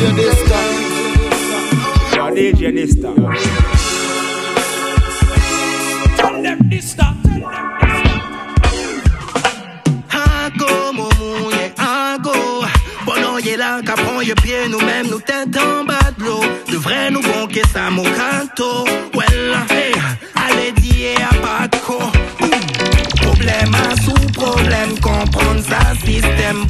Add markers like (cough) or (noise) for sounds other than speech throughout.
DJ Dysta. Yo, DJ Dysta. Tell them Dysta. Hago, momouye, hago. Bon, oye là, qu'apprend y'a pied, nous-mêmes, nous tête en bas de l'eau. Devrait nous bonquer ça, mon canto. Well, hey,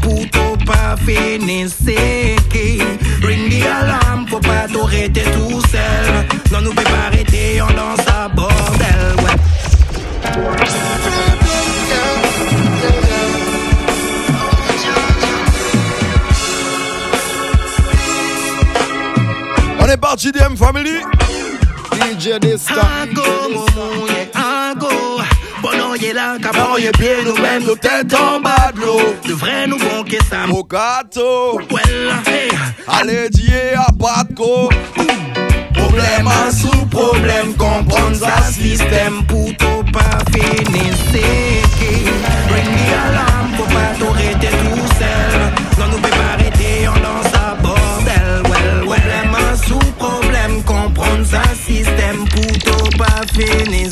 pour tout pas finir, c'est qui. Ring the alarm, faut pas t'arrêter tout seul. Non, nous peut pas arrêter, on danse à bordel, ouais. On est parti, DM Family. DJ Dysta. Oye là, qu'apprend y'a pied, nous-mêmes, nous tête en bas de l'eau. Devrait nous bonquer ça, mon Mocato. well, hey. Allez, dire à pas de. Problème à sous problème, comprendre ça système pour tout pas finir c'est qui? Ring the alarm, faut pas t'arrêter tout seul Non, nous peut pas arrêter, on danse à bordel Well, well, problème à sous problème, comprendre ça système pour tout pas finir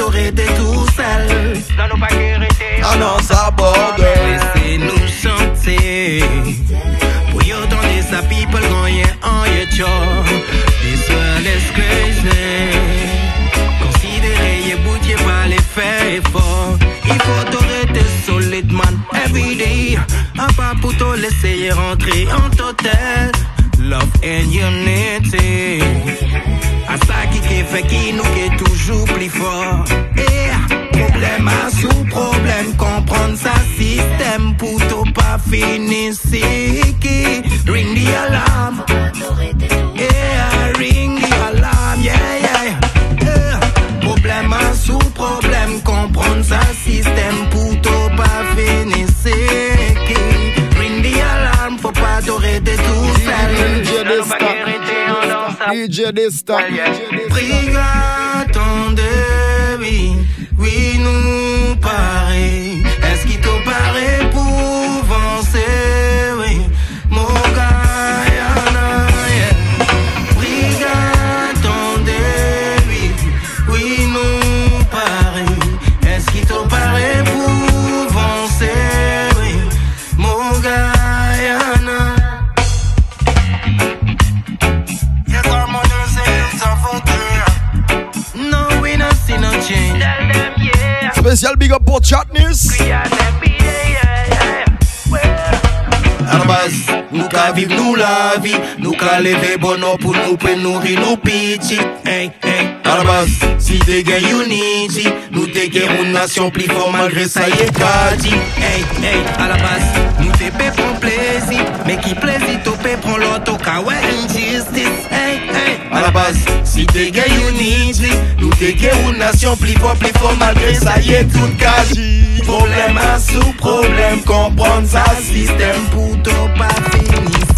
t'aurais été tout seul. Ça nous pas guérité. Ah non, ça borde. Laissez-nous chanter. Pour y entendre sa people, quand y est en c'est qui Ring the alarm. Yeah, ring the alarm. Yeah, yeah, yeah. Problème à sous problème. Comprendre ça système Pour tout pas finir Ring the alarm Faut pas t'arrêter tout seul DJ à DJ Dysta. Brigade de oui, oui nous nous la vie, nous qu'à lever bonheur pour nous pour nourrir nos petits. Hey, hey. À la base, si t'es gain unity, nous t'es gain une nation plus fort malgré ça y est pas dit. Hey, hey. À la base, nous t'es pas prend plaisir, mais qui plaisir t'au paix prend l'auto car ouais injustice. Hey, hey. À la base, si t'es gain unity, nous t'es gain une nation plus fort, plus fort malgré ça y est tout caji. Problème à sous problème, comprendre ça système pour tout pas finir.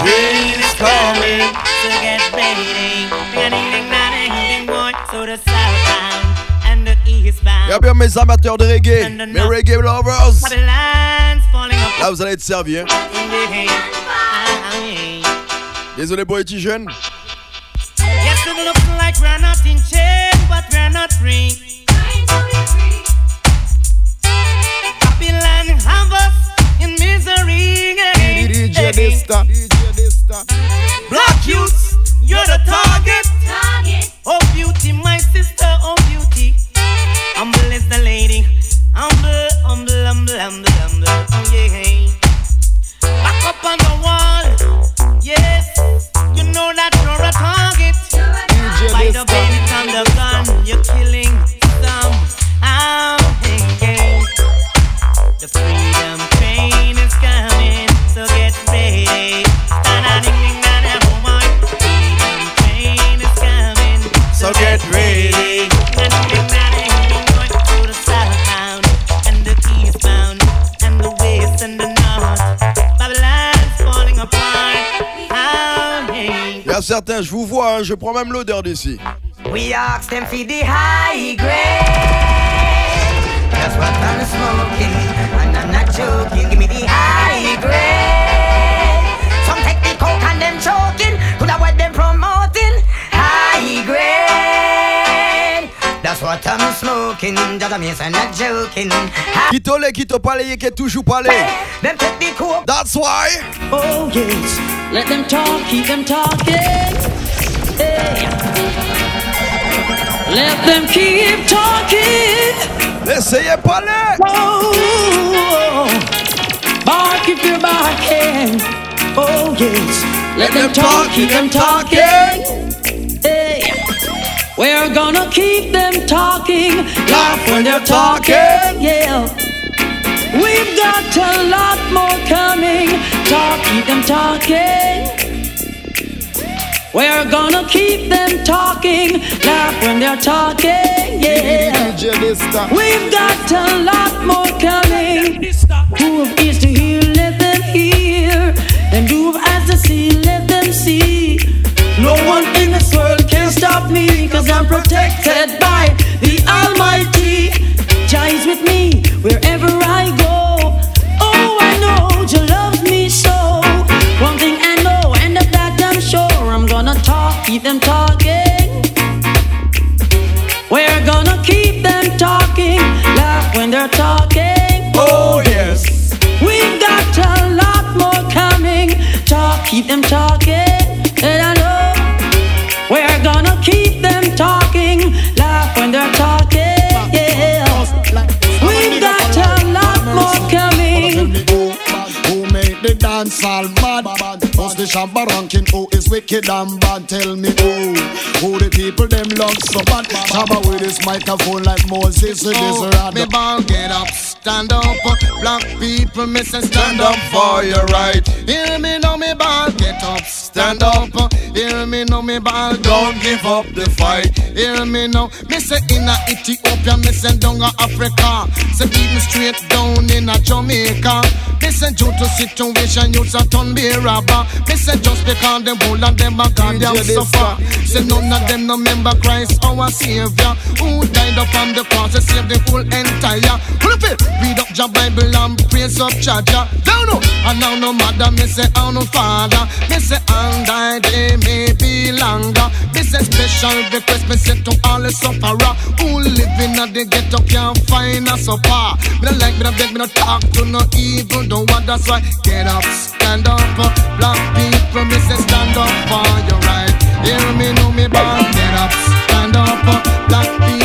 train is coming. Y'a bien mes amateurs de reggae, mes reggae lovers. Là, vous allez être servis. Hein. Désolé pour les petits jeunes. Yes, it looks like we're not in chain, but we're not free. Babylon have us in misery. Dysta. Black youths, you're the target. Oh beauty, my sister, oh beauty. Humble is the lady. Humble, humble, humble, humble, humble. Oh yeah. Back up on the wall. Yes, a certains, je vous vois, hein, je prends même l'odeur d'ici. We ask them for the high grade. That's what I'm smoking, and I'm not joking. Give me the high grade. Smoking, I'm yes, I'm not joking. Quito le, quito palé, que toujours palé. Eh, them take the coke. That's why. Oh yes, let them talk, keep them talking. Hey. Let them keep talking. Laissez parler. Oh, bark if you're barking. Oh yes. Let, Let them, them talk, keep them talking. Hey. We're gonna keep them talking. Laugh when they're talking. Yeah. We've got a lot more coming. Talk, keep them talking. We're gonna keep them talking, laugh when they're talking, yeah. We've got a lot more coming. Who have ears I'm protected by the Almighty. Jah is with me wherever I go. Oh, I know Jah loves me so. One thing I know, and of that I'm sure I'm gonna talk, keep them talking. We're gonna keep them talking, laugh when they're talking. Oh, yes. We've got a lot more coming. Talk, keep them talking. The all mad? Who's the shabba ranking? Who is wicked and bad? Tell me who. Who the people them love so bad? Shabba with his microphone like Moses with his oh, rod. Oh, me ball get up, stand up. For black people, me say stand up for your right. Hear me now, me ball get up, stand up. Hear me now, me ball don't give up the fight. Hear me now, me say in a Ethiopia, me say down a Africa. Say me straight down in a Jamaica. Me say due to situation, you a turn be robber. Me say just because them whole of them a goddamn suffer. Say none of them no member Christ our Savior who died upon the cross to save the whole entire. Flip it, read up your Bible and praise up Jaja. Down no, and now no mother me say oh no father. Me say and die day may be longer. Me say special request me say to all the sufferer who living at the ghetto can't find a supper. Me no like me no beg me no talk to no evil. Don't want that's why get up, stand up, uh, black people, me say stand up for your right. Hear me, know me, ball, get up, stand up. Uh, black people,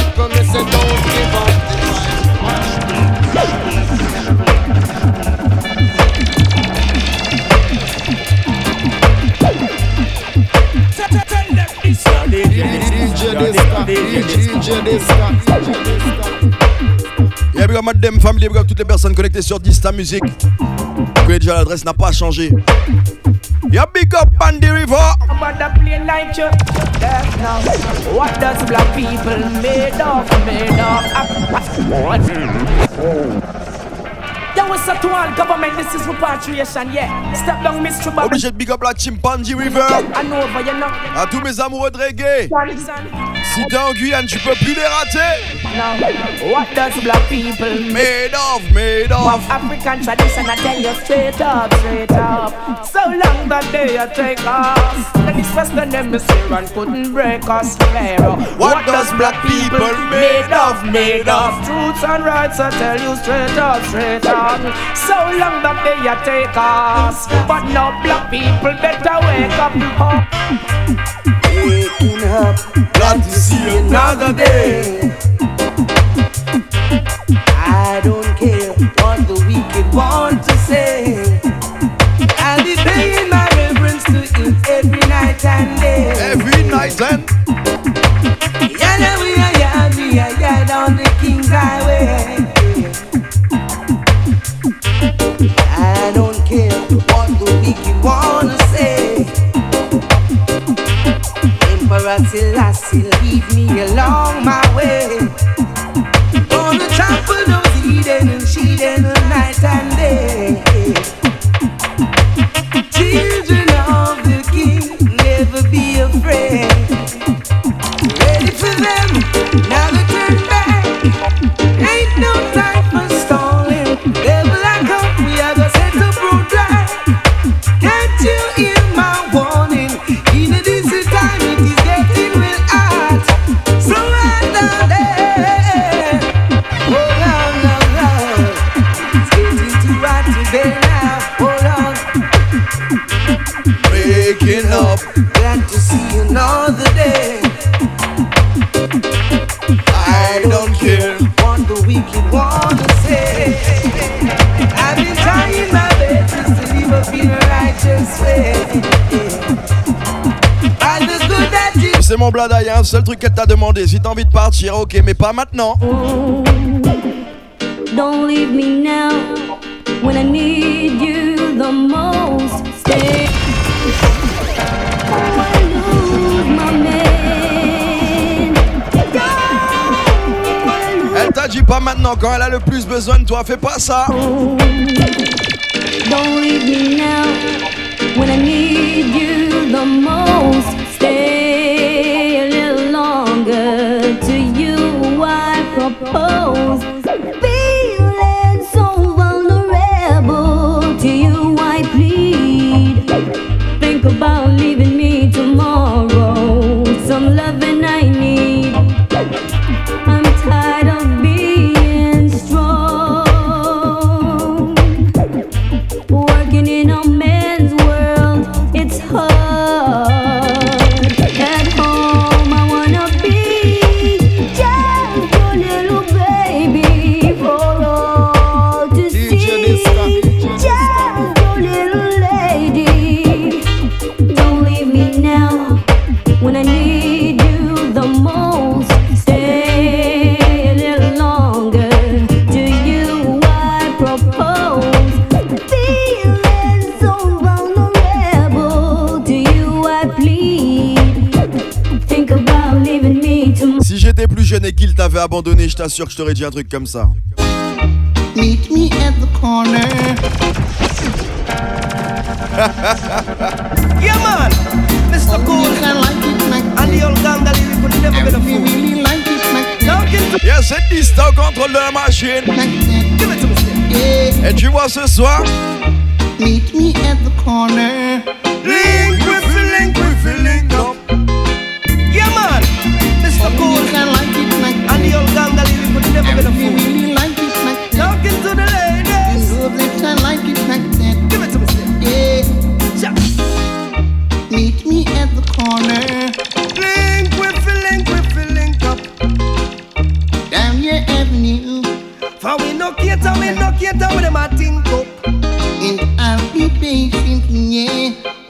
Yeah, big up Madame Family, big up toutes les personnes connectées sur Dista Music. Vous connaissez déjà l'adresse n'a pas changé. Yeah, big up Bandy River. But the plane like you. now. What does black people made of? Made of. There was a to all government, this is repatriation, yeah. Step down, Mr. Bob. Obligé de big up la Chimpanzee River. I know, but you know. À tous mes amoureux de reggae. Si t'es en Guyane, tu peux plus les rater. Now, what does black people made of? Made of. Of African tradition, I tell you straight up, straight up. So long that they take us. Then this western hemisphere and couldn't break us. What, what does black people made of? Made of. Truths and rights, I tell you straight up, straight up. So long that they take us. But now black people better wake up. Oh waking up, glad to see another day. Seul truc qu'elle t'a demandé. Si t'as envie de partir, ok, mais pas maintenant. Don't leave me now when I need you the most. Stay. Oh, I lose my man. Elle t'a dit pas maintenant, quand elle a le plus besoin de toi, fais pas ça. Don't leave me now when I need you the most. Stay abandonné, je t'assure que je t'aurais dit un truc comme ça. Meet me at the corner. (laughs) Yeah, man. Mr. Cool. And the old gang that we could never get a fool. Liste au contrôle de la machine. Give it to me, still. yeah. Et tu vois ce soir, Meet me at the corner. Link with the link with the link up. Yeah, man. Mr. Cool. Never get a We fool. really like it like that. Talking to the ladies. You know that I like it like that. Give it to me. Yeah. Meet me at the corner. Link link link up. Down your avenue. For we no cater, we no cater with them a think up. And I'll be patient, yeah.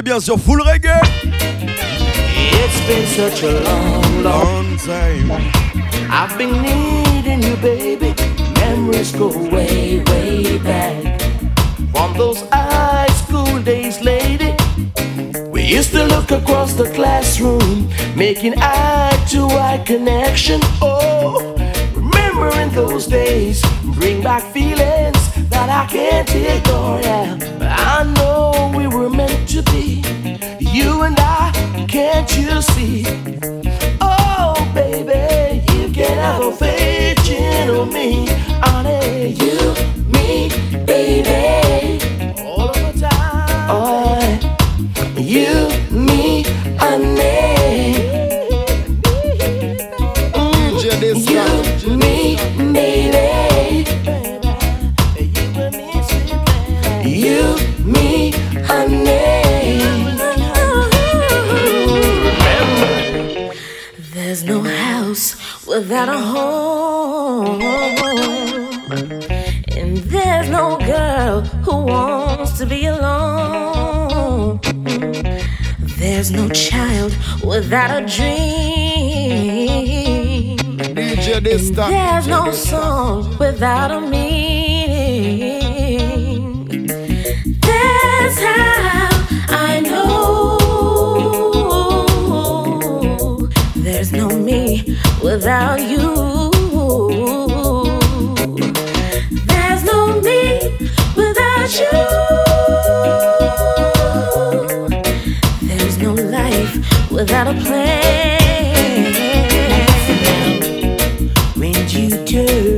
T'es bien sur full reggae. It's been such a long, long Long time. I've been needing you, baby. Memories go way, way back. From those high school days, lady. We used to look across the classroom, making eye to eye connection. Oh, remembering those days bring back feelings that I can't ignore. Yeah, I know we were meant to Can't you see? Oh, baby, you can have a faith in me, honey. You, me, baby, all of the time. Oh, you, me, honey. without a dream. DJ There's no song without a meaning. That's how I know there's no me without you. Without a plan. When you turn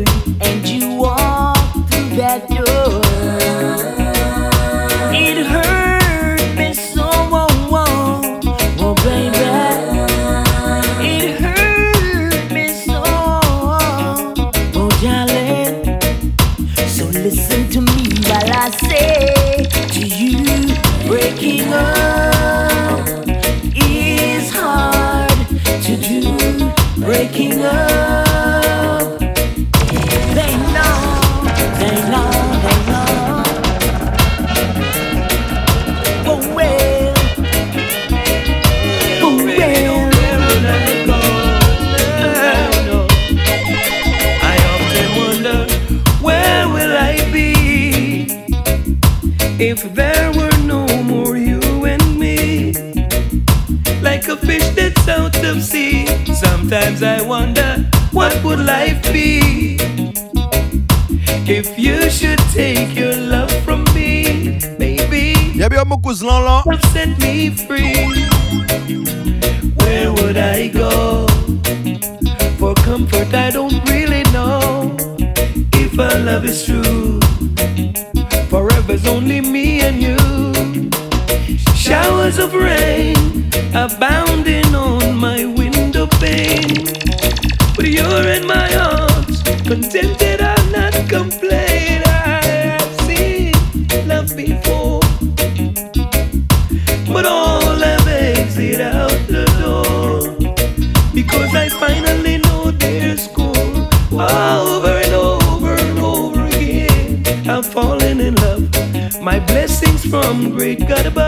from great God.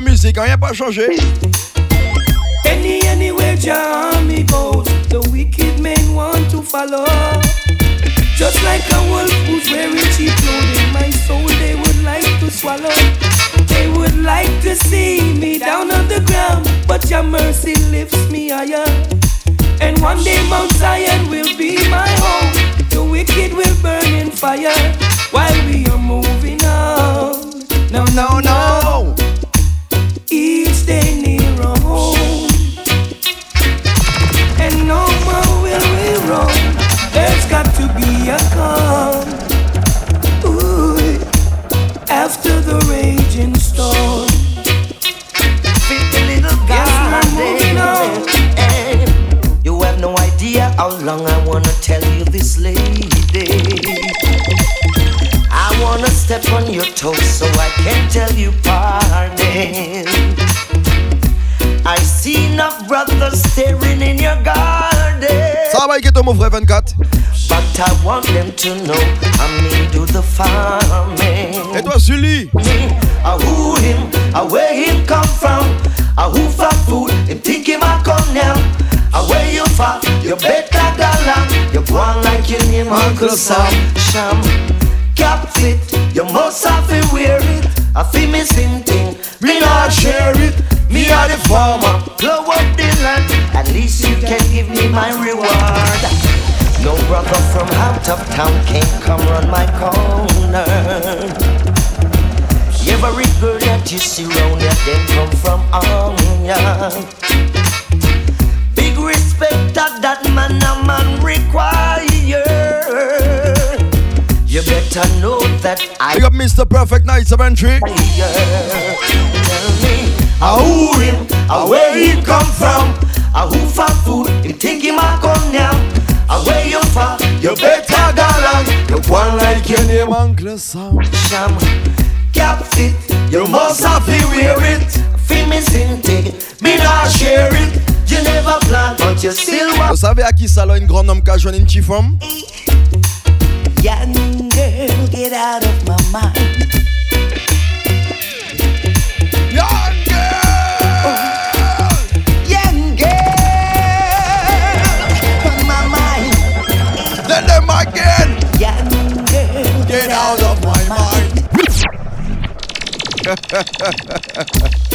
Bien sûr liste ta musique, hein, y'a pas changé. Any, anywhere, Jah me goes, the wicked men want to follow. Just like a wolf who's wearing cheap clothing, my soul they would like to swallow. They would like to see me down on the ground, but your mercy lifts me higher. And one day Mount Zion will be my home. The wicked will burn in fire while we are moving on. No, no, no. Your toes so I can tell you pardon. I see enough brothers staring in your garden. Ça va toi mon frère 24. But I want them to know I me do the farming. Et toi Sully? A uh, who him, a where him come from, I who for food, him think him a come now. I where you for, you better dollar, you go on like your name Uncle Sam. Sham, cap fit, you must have to wear it. I feel me same thing, me not share it. Me are the farmer, blow up the land. At least you can give me my reward. No brother from out of town can come run my corner. Every girl that you see round here, them come from Anya. Big respect that that man a man require. You better know that I. Big up Mr. Perfect Nights of Entry. Tell me, a who him, a where he come from, a who for food, him think him a come now. Away you far, you better go. You go on like your name Uncle Sam. Sham. Cap fit, you must have to wear it. Feel me sing me not share it. You never plan, but you still want. Vous savez à qui ça une grande homme qui a joué une petite femme? Young girl, get out of my mind. Young Young girl, on my mind. Let them again. Young girl, Get out of my mind. (laughs)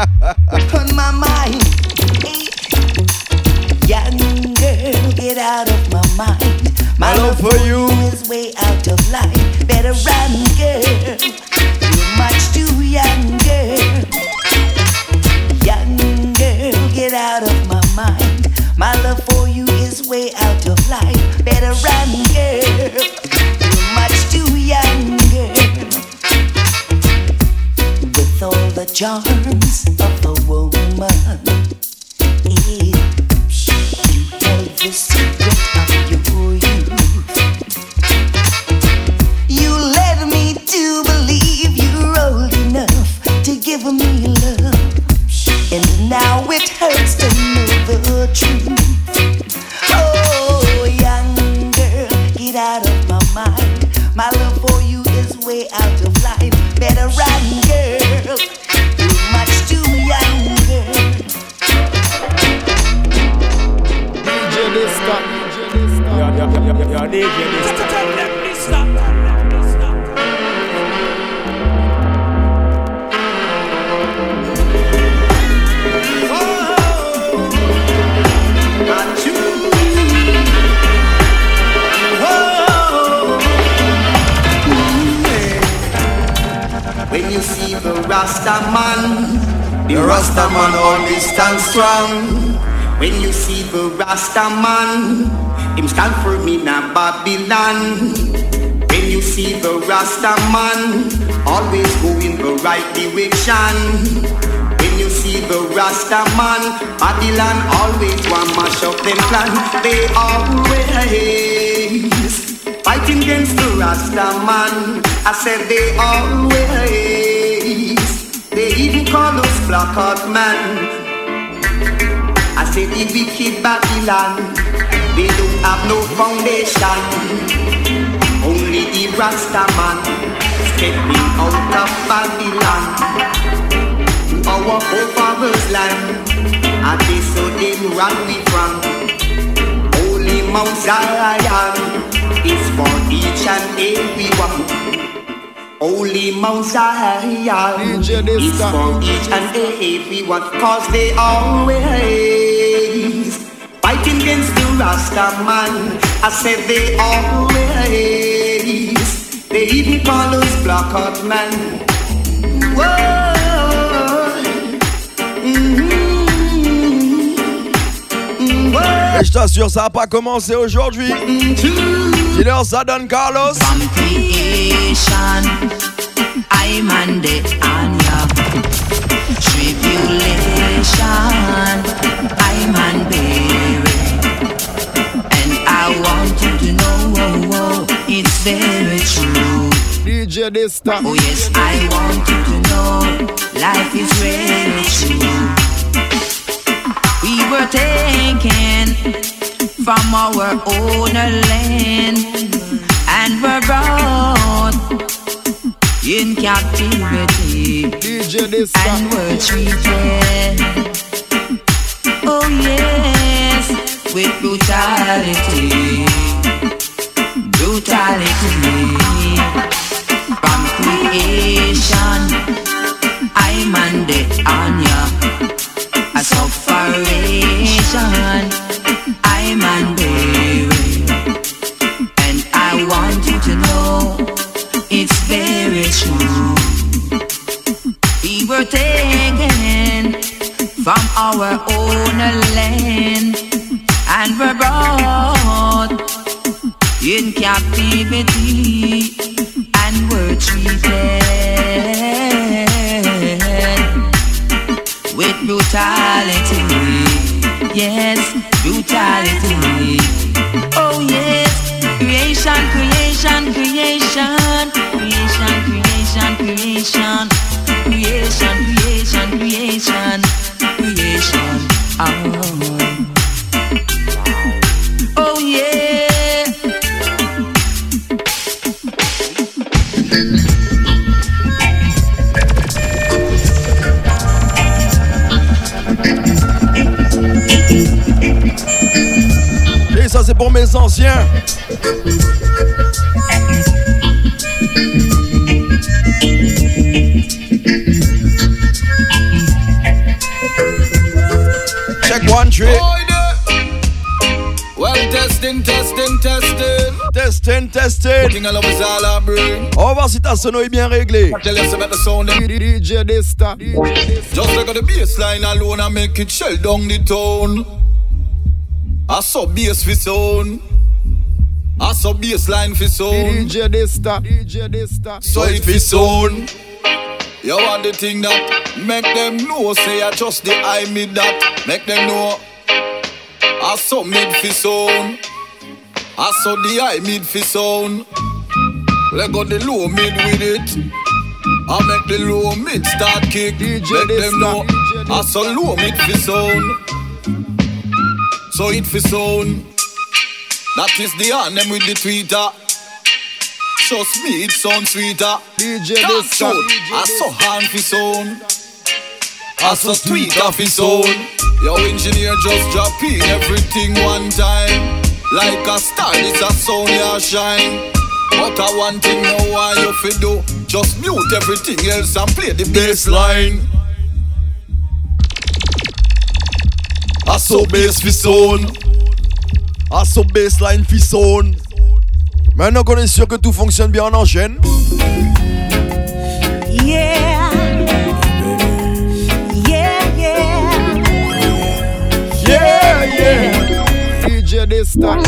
on my mind. Young girl, get out of my mind. My love for you. is way out of line. Better run, girl. Charms Rasta man, him stand for me na Babylon. When you see the Rasta man, always go in the right direction. When you see the Rasta man, Babylon always want mash up them plan. They always fighting against the Rasta man. I said they always, they even call us black man. I said the wicked Babylon, they don't have no foundation. Only the Rasta man stepping out of Babylon. Our forefathers land, and they so them run we from. Holy Mount Zion is for each and every one. Holy Mount Zion is for each and every one. Cause they always against the Rasta man. I said they always, they even call us black heart man. Whoa. Et je t'assure, ça a pas commencé aujourd'hui. Dis-leur ça donne Carlos. From creation, I'm on the Anya. Tribulation, I'm on. Very true. DJ Dysta. Oh yes, I want you to know, life is really true. We were taken from our own land and were brought in captivity and were treated. Oh yes, with brutality, from creation, I'm on ya. A I'm. And I want you to know it's very true. We were taken from our own On va voir si ta sono est bien réglée. Tell you about the sound. DJ Dysta. Just look at the bassline alone and make it shell down the tone. I saw bass for sound. I saw bassline for sound. DJ Dysta. DJ Dysta. So it for sound. You want the thing that make them know, say I just the eye mid that make them know. I saw mid fi sound. I saw the high mid fi sound. Let go the low mid with it. I make the low mid start kick. DJ make them know. I saw low mid fi sound. So it fi sound. That is the hand them with the tweeter. Trust me, it sounds sweeter. DJ this show. I saw hand fi sound. I saw tweeter fi sound. Your engineer just drop in everything one time. Like a star, it's a sound ya shine. But I one thing now why you fi do. Just mute everything else and play the bass line. I saw bass fi sound. I saw bassline fi sound. Maintenant qu'on est sûr que tout fonctionne bien, on enchaîne. Yeah. Yeah, yeah. Yeah, yeah. DJ Dista.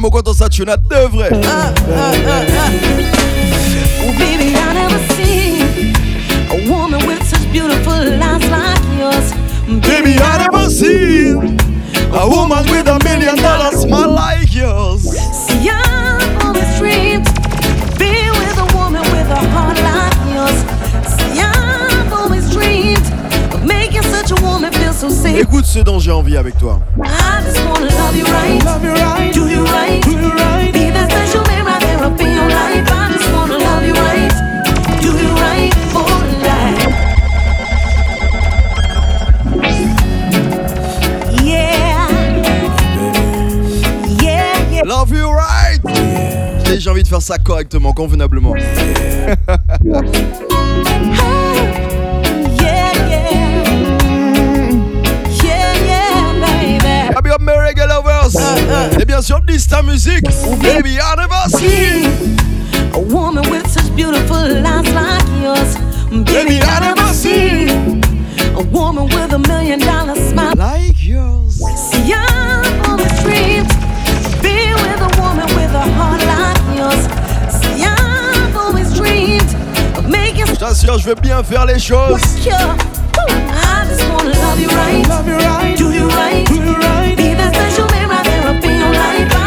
Mon content ça tu n'as deux vrais. Oh, baby, I never seen a woman with such beautiful eyes like yours. Baby, I never seen a woman with a million dollar smile right for life. Yeah. Yeah, yeah. Love you right. Et j'ai envie de faire ça correctement, convenablement. (laughs) Et bien sûr, Dista Music. Baby, I never seen. A woman with such beautiful eyes like yours. Baby, seen a woman with a million dollar smile like yours. See, I've always dreamed of being with a woman with a heart like yours. See, I've always dreamed of making Je t'assure, je vais bien faire les choses. I just wanna love you right. Love you right. Do you right? Do you right? Be that special man right there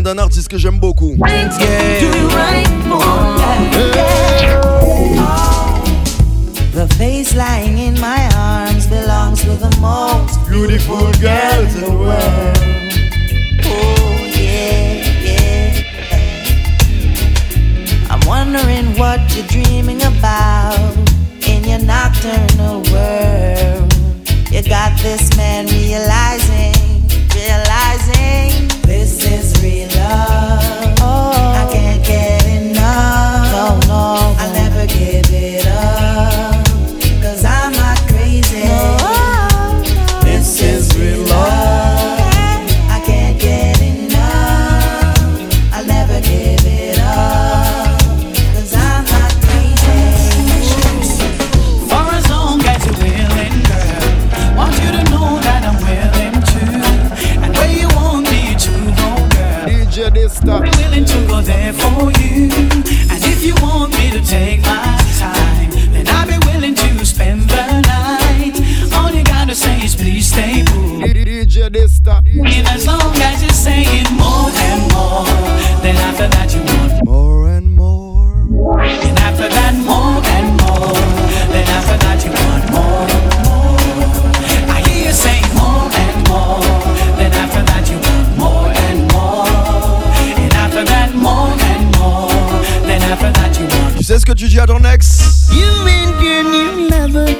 Est d'un artiste que j'aime beaucoup. right. Do you right for life? The face lying in my arms belongs to the most beautiful girl in the world. Oh, yeah, yeah. I'm wondering what you're dreaming about in your nocturnal world. You got this man realizing, realizing And as long as you're saying more and more, then after that you want more and more. And after that more and more, then after that you want more and more. I hear you say more and more, then after that you want more and more. And after that more and more, then after that you want. Tu sais ce que tu dis à ton ex You and your new lover,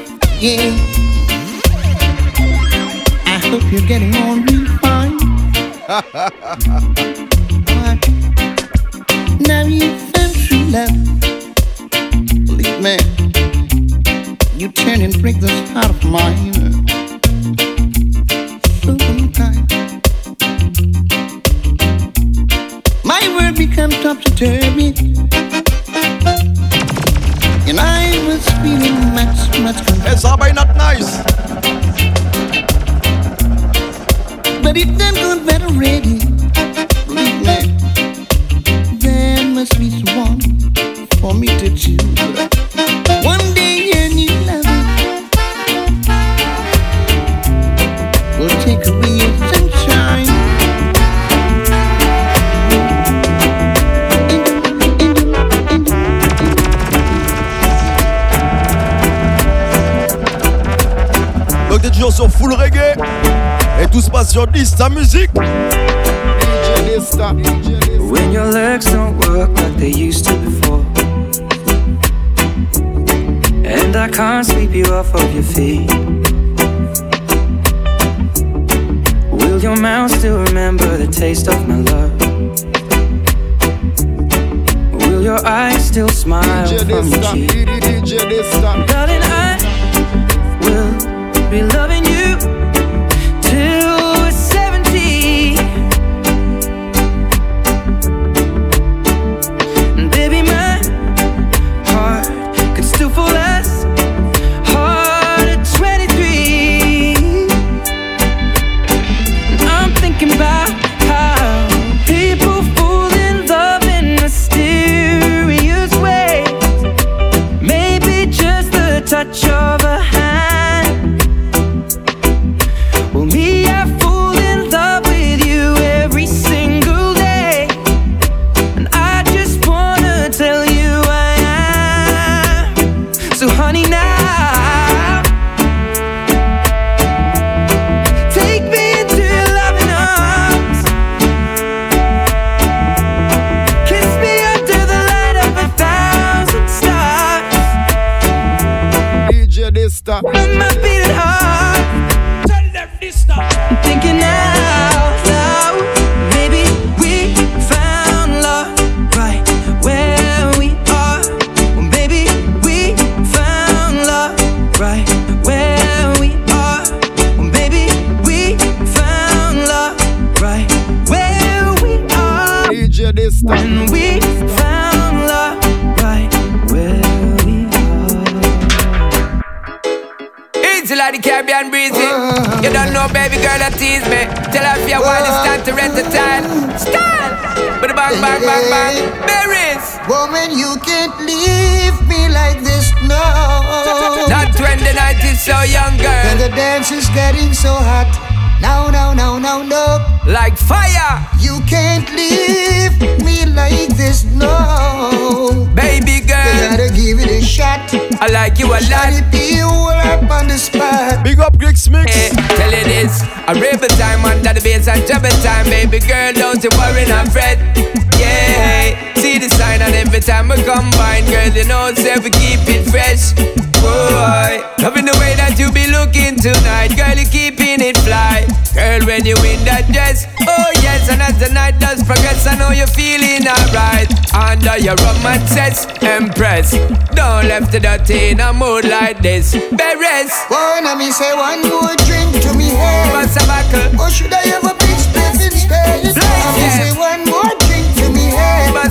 yeah. I hope you're getting on real fine. Now you found true love. Believe me, you turn and break this heart of mine. My world becomes topsy-turvy. And Et tout se passe sur Dysta musique. DJ Dysta. When your legs don't work like they used to before. And I can't sweep you off of your feet. Will your mouth still remember the taste of my love? Will your eyes still smile DJ from your Dysta. cheek? Darling, I will be loving you till Caribbean breezy. You don't know, baby girl, that tease me. Tell her if you want to stand to rent the time. Stand! A bang, bang, bang, bang. Berries! Woman, you can't leave me like this, no. Not when the night is so young, girl. When the dance is getting so hot. No, no, no, no, no. Like fire. You can't leave me like this, no. Baby girl. You gotta give it a shot. I like you a lot. be all up on the spot. Big up Greg Smith. Eh, hey, tell you this, a rebel time under the bass and trouble time, baby girl, don't you worry and fret. Yeah, see the sign and every time we combine, girl, you know, say we keep it fresh. Boy, loving the way that you be looking tonight, girl, you keeping it fly. Girl, when you in that dress, oh yes, and as the night does progress, I know you're feeling alright. Under your romances, impress. Don't left the dirty in a mood like this. Berries. Wanna me say one more drink to me head. What's a buckle? Or oh, should I ever be spending space? Wanna me say one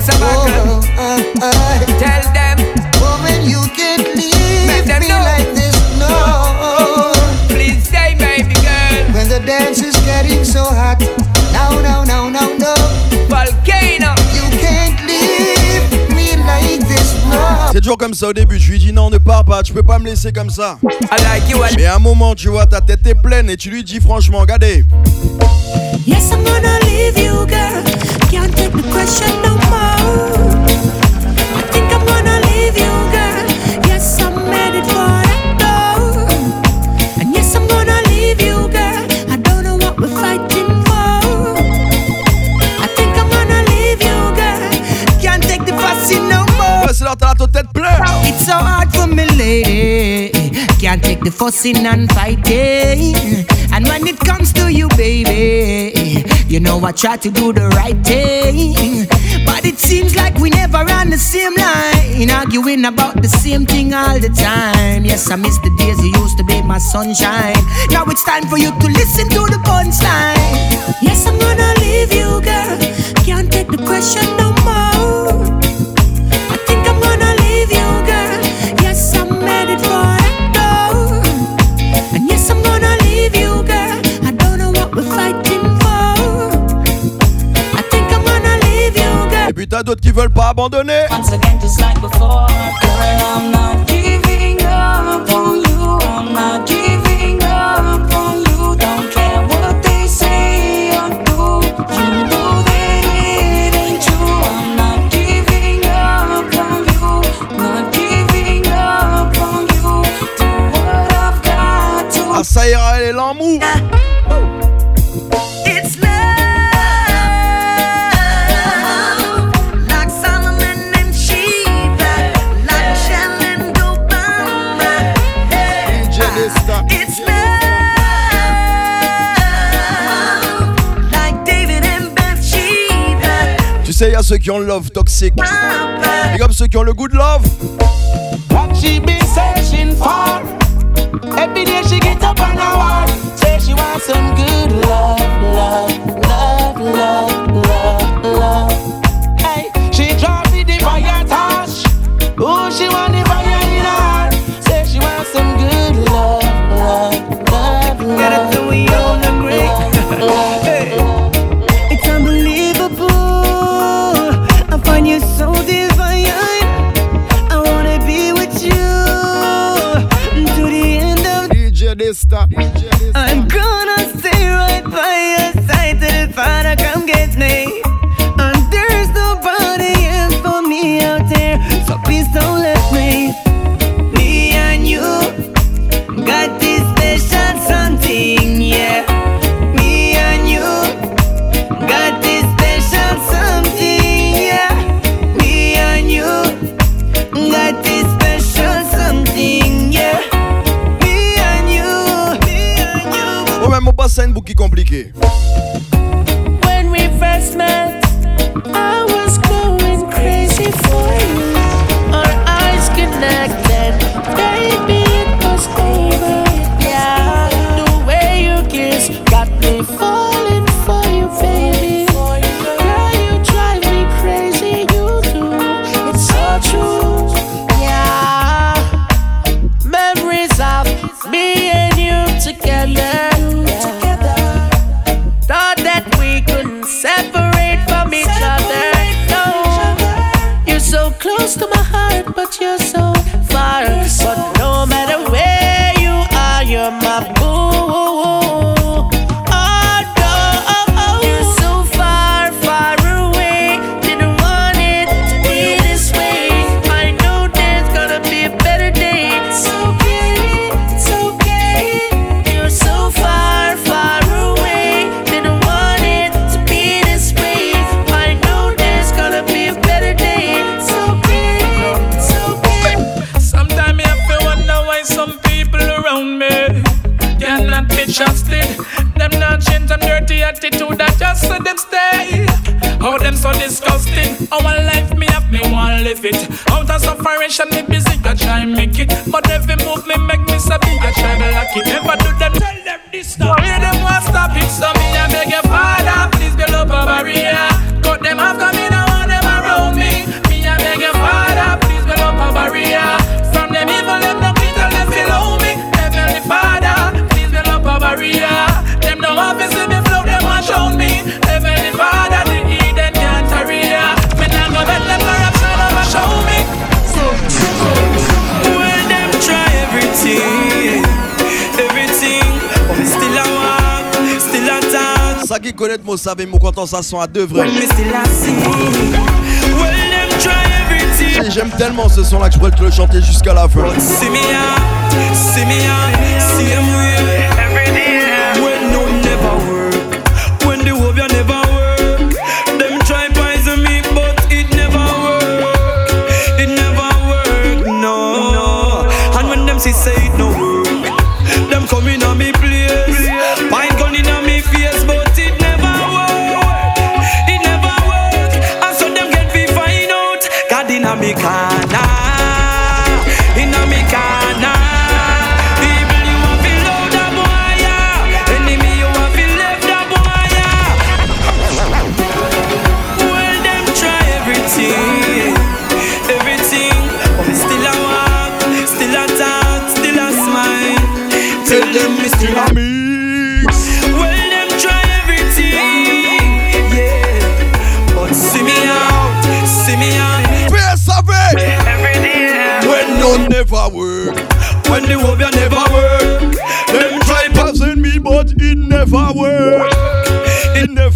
and sabbatical. Oh, I, I, uh, uh, uh. Tell them, oh, woman, you can't leave me know. like this, no. Please stay, baby girl. When the dance is getting so hot, now, now, now, now, no. Volcano. You can't leave me like this, no. C'est toujours comme ça au début, je lui dis non, ne pars pas, tu peux pas me laisser comme ça. I like you, I... Mais à un moment, tu vois, ta tête est pleine et tu lui dis franchement, regardez. Yes, I'm gonna leave you, girl. can't take the no more. I think I'm gonna leave you, girl. Yes, I'm headed for door. And yes, I'm gonna leave you, girl. I don't know what we're fighting for. I think I'm gonna leave you, girl. Can't take the fussing no more. It's so hard for me, lady. Can't take the fussing and fighting. And when it comes to you, baby. You know, I try to do the right thing, but it seems like we never on the same line, arguing about the same thing all the time. Yes, I miss the days you used to be my sunshine. Now it's time for you to listen to the punchline. Yes, I'm gonna leave you, girl. Can't take the pressure no more. t'as d'autres qui veulent pas abandonner. Ah, ça ira, elle est l'amour. Oh. à ceux qui ont le love toxique. Big up ceux qui ont le good love. What she been searching for? Every day she gets up on her wall. Say she wants some good love, love, love, love, love, love. Connaît mon savez, mon content ça sont à deux vrais. J'aime tellement ce son là que je pourrais te le chanter jusqu'à la fin.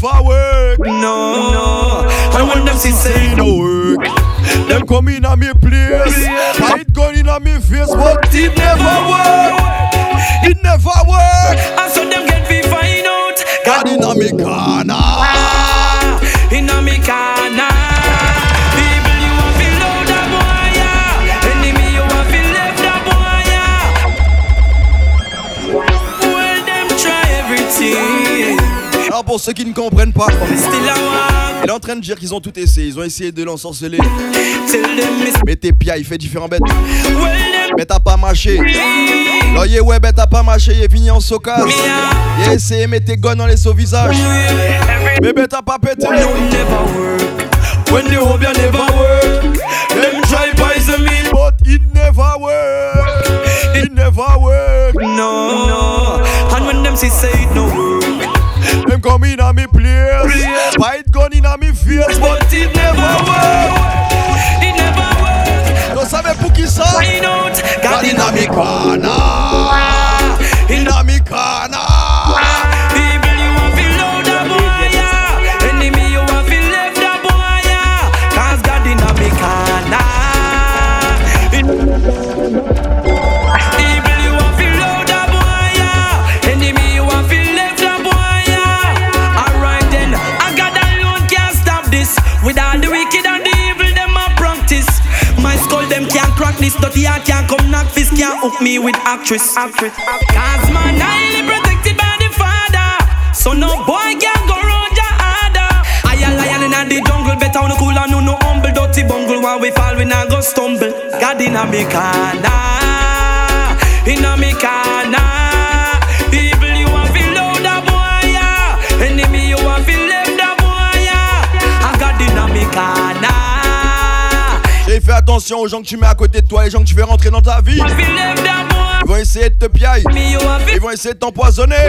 Never work. No. And when them see say no work, them come in on me place. Fight gun in on me face, but it never work. It never work. And so them get me find out. God in on me corner. In a me corner. Pour ceux qui ne comprennent pas, walk. il est en train de dire qu'ils ont tout essayé. Ils ont essayé de l'ensorceler. Mais t'es pia, il fait différents bêtes. Mais t'as pas mâché. Là, yeah, ouais, ben t'as pas mâché, il est fini en socas. Il a essayé mettre tes guns dans les sauts visages. Mais ben t'as pas pété. When the you never work. Them try poison me, But it never work. It never work. No, no. And when them see say it no work, Them come in on me place. Fight gun in on me face, but it never work. it never work. Vous savez pour qui ça? Find out, God in a me corner. This, dirty heart can't come knock fist, can't hook me with actress. actress. Cause man, highly protected by the father. So no boy can go round your harder. I a lion in the jungle, better on the cool and no no humble, dirty bungle. When we fall, we not go stumble. God in a me corner, in a me corner. Attention aux gens que tu mets à côté de toi, les gens que tu fais rentrer dans ta vie. Ils vont essayer de te piailler. Ils vont essayer de t'empoisonner.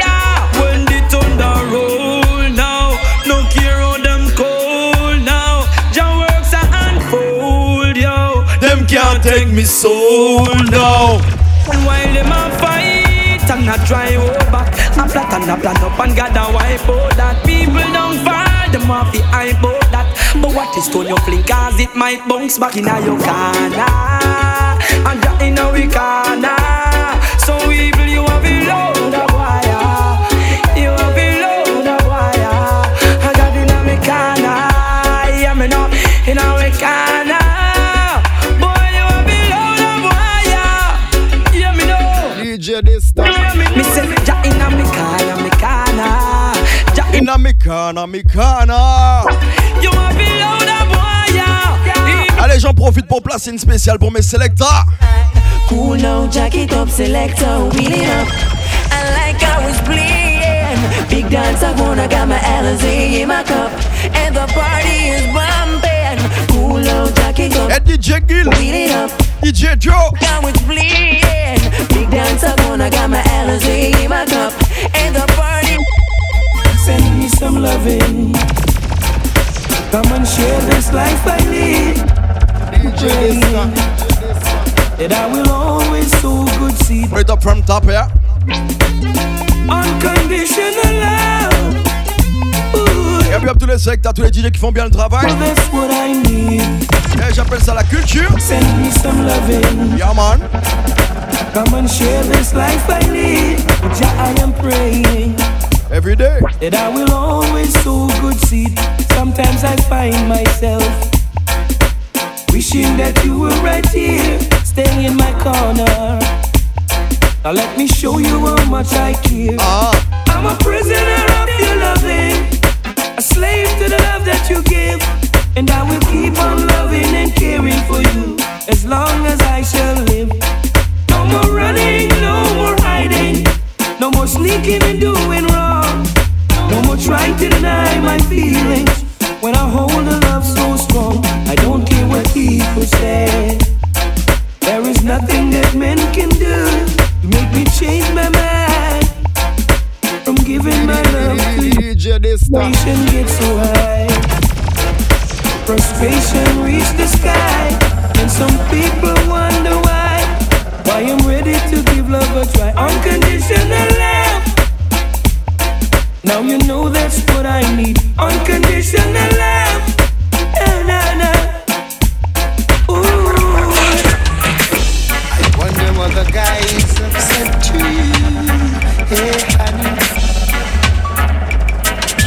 Can't take me soul now. And while them a fight and a try hold back, a plot and a plan up and gather wipe out that people don't fall. Them off the hype out that. But what is stone you fling cause it might bounce back in a your corner. And that in a we corner. So evil you have wire. Allez, j'en profite pour placer une spéciale pour mes selectors. Cool now, jack it up, selector, wheel it up. I like how it's playing. Big dance, I wanna got my Alizé in my cup. And the party is bumping. Cool now, jack it up. Et DJ Gill, Wheel it up. DJ Joe. How it's playing. Big dance, I wanna got my Alizé in my loving. Come and share this life I lead. Time. That I will always sow good seed. Right up from top here. Unconditional love. les sectes, à tous les DJ qui font bien le travail. Et j'appelle ça la culture. Send me some loving. Yeah, man. Come and share this life I lead. Jah, I am praying. Every day. That I will always sow good seed. Sometimes I find myself wishing that you were right here, staying in my corner. Now let me show you how much I care. Ah. I'm a prisoner of your loving, a slave to the love that you give, and I will keep on loving and caring for you as long as I shall live. No more running, no more hiding, no more sneaking and doing wrong, no more trying to deny my feelings. When I hold a love so strong, I don't care what people say. There is nothing that men can do to make me change my mind from giving my love to you. Frustration gets so high. Frustration reach the sky, and some people wonder why. Why I'm ready to give love a try, unconditional love. Now you know that's what I need, unconditional love. Na, na, na. I wonder what the guys have said to you. Hey, honey.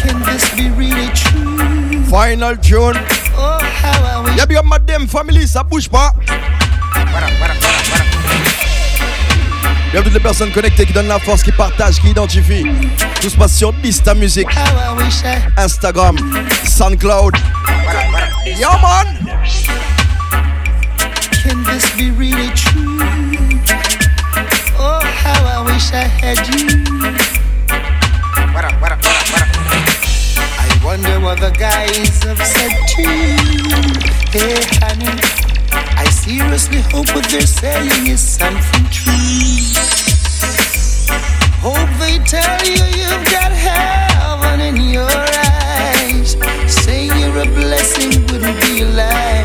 Can this be really true? Final tune. Oh, how I wish. Y'a bien madame family, ça bouge pas. Bien toutes les personnes connectées qui donnent la force, qui partagent, qui identifient. Tout se passe sur Dista Music, How I wish I. Instagram, SoundCloud. Yeah man. Can this be really true? Oh, how I wish I had you. I wonder what the guys have said to you. Hey, honey, seriously hope what they're saying is something true. Hope they tell you you've got heaven in your eyes. Saying you're a blessing wouldn't be a lie.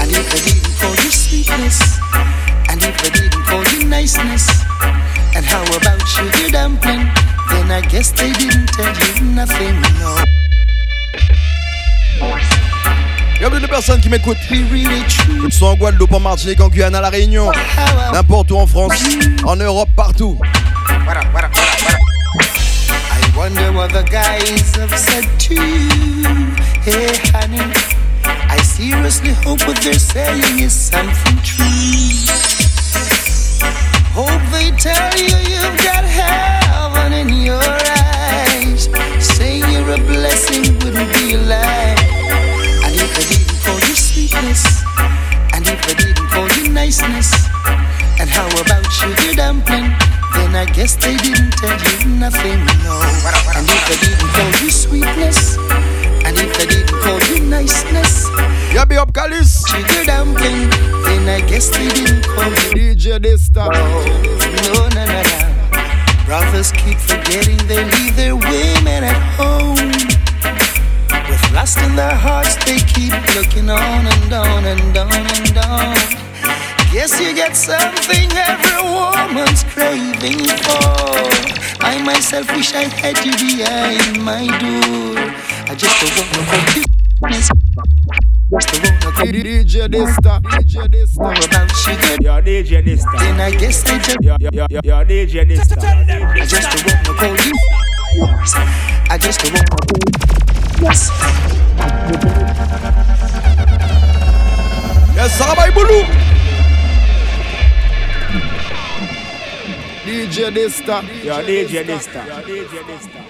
And if I didn't call you sweetness, and if I didn't call you niceness, and how about sugar dumpling, then I guess they didn't tell you nothing, no. Toutes les personnes qui m'écoutent. Que ce soit en Guadeloupe, en Martinique, en Guyane, à La Réunion. N'importe où en France, en Europe, partout. I wonder what the guys have said to you. Hey, honey, I seriously hope what they're saying is something true. About sugar dumpling? Then I guess they didn't tell you nothing, no. And if I didn't call you sweetness, and if they didn't call you niceness, yeah, be up, Calis. Sugar dumpling, then I guess they didn't call you DJ Dysta. No, no, no, no. Brothers keep forgetting they leave their women at home. With lust in their hearts, they keep looking on and on and on and on. Guess you get something every woman's craving for. I myself wish I had you behind my door. I just don't want no forgiveness. Just don't want no DJ Dysta. DJ. More about sugar. Yo, DJ Dysta. Then I guess I just. Yo, yo, yo, yo, DJ Dysta. I just don't want to call you. I just don't want to call you. Yes. Yes, Sarabay Boulou. DJ Dysta. Yo, DJ Dysta. Yo, DJ Dysta.